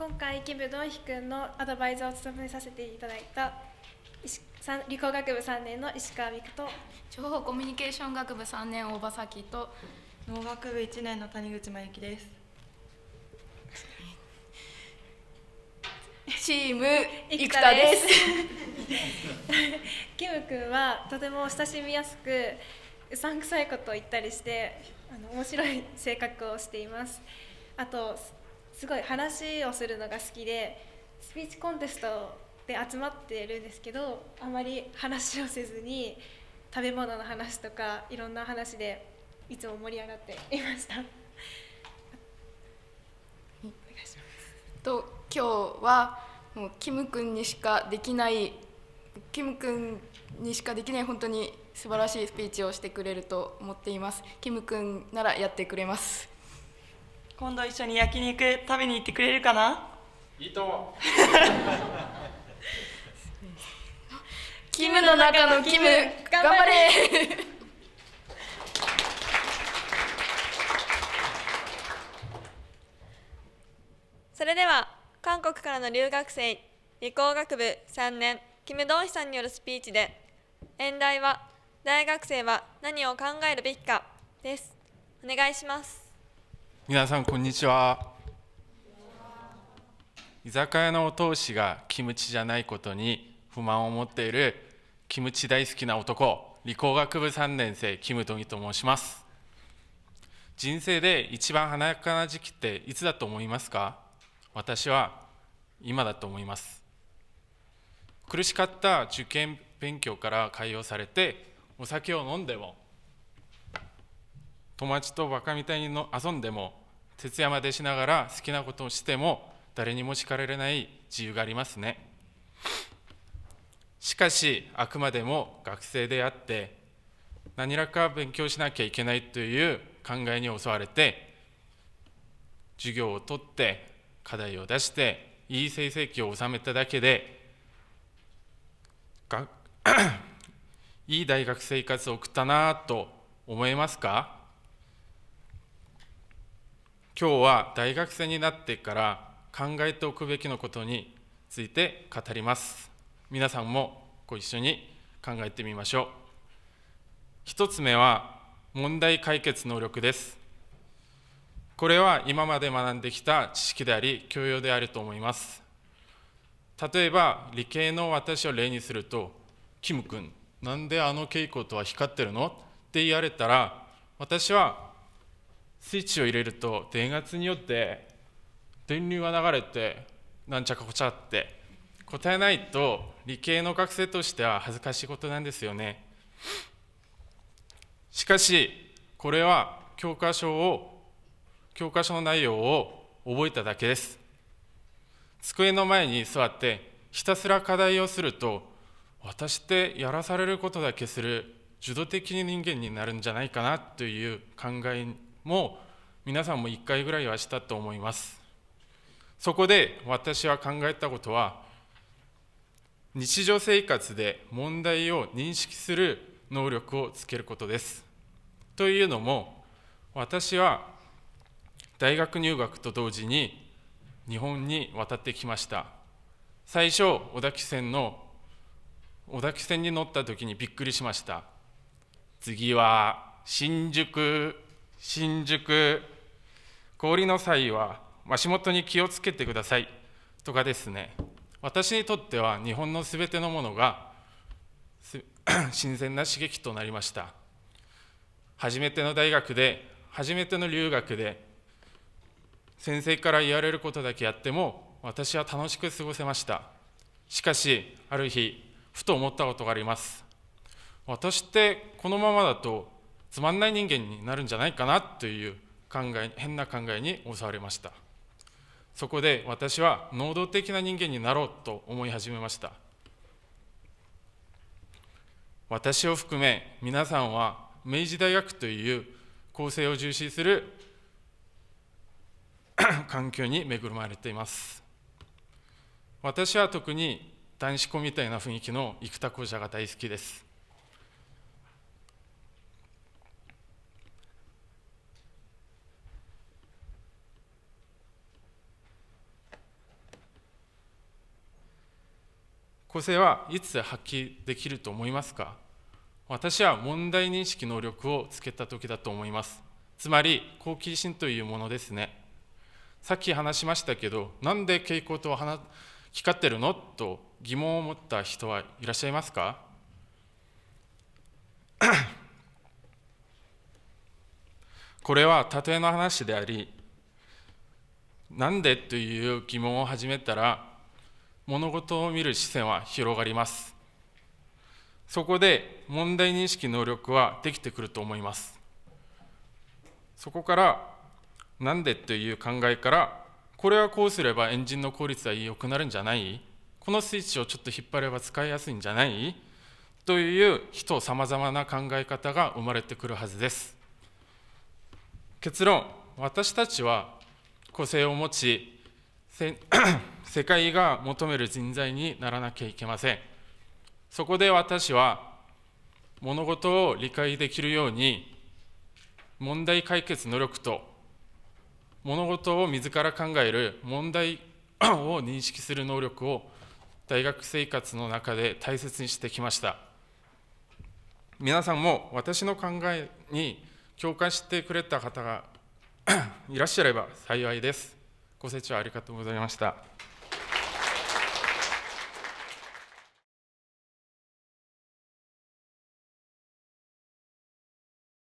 今回キム・ドンヒ君のアドバイザーを務めさせていただいた理工学部3年の石川美久と。情報コミュニケーション学部3年大場咲と。農学部1年の谷口真由紀です。チーム生田です。キム君はとても親しみやすくうさんくさいことを言ったりしてあの面白い性格をしています。あとすごい話をするのが好きでスピーチコンテストで集まっているんですけどあまり話をせずに食べ物の話とかいろんな話でいつも盛り上がっていました。お願い。しますと今日はもうキム君にしかできないキム君にしかできない本当に素晴らしいスピーチをしてくれると思っています。キム君ならやってくれます今度一緒に焼肉食べに行ってくれるかな？いいとも キムの中のキム頑張れ。それでは韓国からの留学生理工学部3年キム・ドンヒさんによるスピーチで演題は「大学生は何を考えるべきか」です。お願いします皆さんこんにちは。居酒屋のお通しがキムチじゃないことに不満を持っているキムチ大好きな男理工学部3年生キム・ドギと申します。人生で一番華やかな時期っていつだと思いますか？私は今だと思います。苦しかった受験勉強から解放されてお酒を飲んでも友達とバカみたいにの遊んでも徹夜までしながら好きなことをしても誰にも叱られない自由がありますね。しかしあくまでも学生であって何らか勉強しなきゃいけないという考えに襲われて授業を取って課題を出していい成績を収めただけで いい大学生活を送ったなと思えますか？今日は大学生になってから考えておくべきのことについて語ります。皆さんもご一緒に考えてみましょう。一つ目は問題解決能力です。これは今まで学んできた知識であり教養であると思います。例えば理系の私を例にするとキム君なんであの蛍光灯は光ってるの？って言われたら私はスイッチを入れると電圧によって電流が流れてなんちゃかこちゃって答えないと理系の学生としては恥ずかしいことなんですよね。しかしこれは教科書を教科書の内容を覚えただけです。机の前に座ってひたすら課題をすると私ってやらされることだけする受動的に人間になるんじゃないかなという考えもう皆さんも1回ぐらいはしたと思います。そこで私は考えたことは日常生活で問題を認識する能力をつけることです。というのも私は大学入学と同時に日本に渡ってきました。最初小田急線の小田急線に乗った時にびっくりしました。次は新宿新宿氷の際は足元に気をつけてください。とかですね。私にとっては日本のすべてのものが 新鮮な刺激となりました。初めての大学で初めての留学で先生から言われることだけやっても私は楽しく過ごせました。しかしある日ふと思ったことがあります。私ってこのままだとつまんない人間になるんじゃないかなという考え変な考えに襲われました。そこで私は能動的な人間になろうと思い始めました。私を含め皆さんは明治大学という構成を重視する 環境に恵まれています。私は特に男子校みたいな雰囲気の生田校舎が大好きです。個性はいつ発揮できると思いますか？私は問題認識能力をつけた時だと思います。つまり好奇心というものですね。さっき話しましたけどなんで蛍光灯光ってるの？と疑問を持った人はいらっしゃいますか？これは例えの話でありなんでという疑問を始めたら物事を見る視線は広がります。そこで問題認識能力はできてくると思います。そこからなんでという考えからこれはこうすればエンジンの効率は良くなるんじゃない？このスイッチをちょっと引っ張れば使いやすいんじゃない？という人さまざまな考え方が生まれてくるはずです。結論私たちは個性を持ち 世界が求める人材にならなきゃいけません。そこで私は物事を理解できるように問題解決能力と物事を自ら考える問題 を認識する能力を大学生活の中で大切にしてきました。皆さんも私の考えに共感してくれた方が いらっしゃれば幸いです。ご清聴ありがとうございました。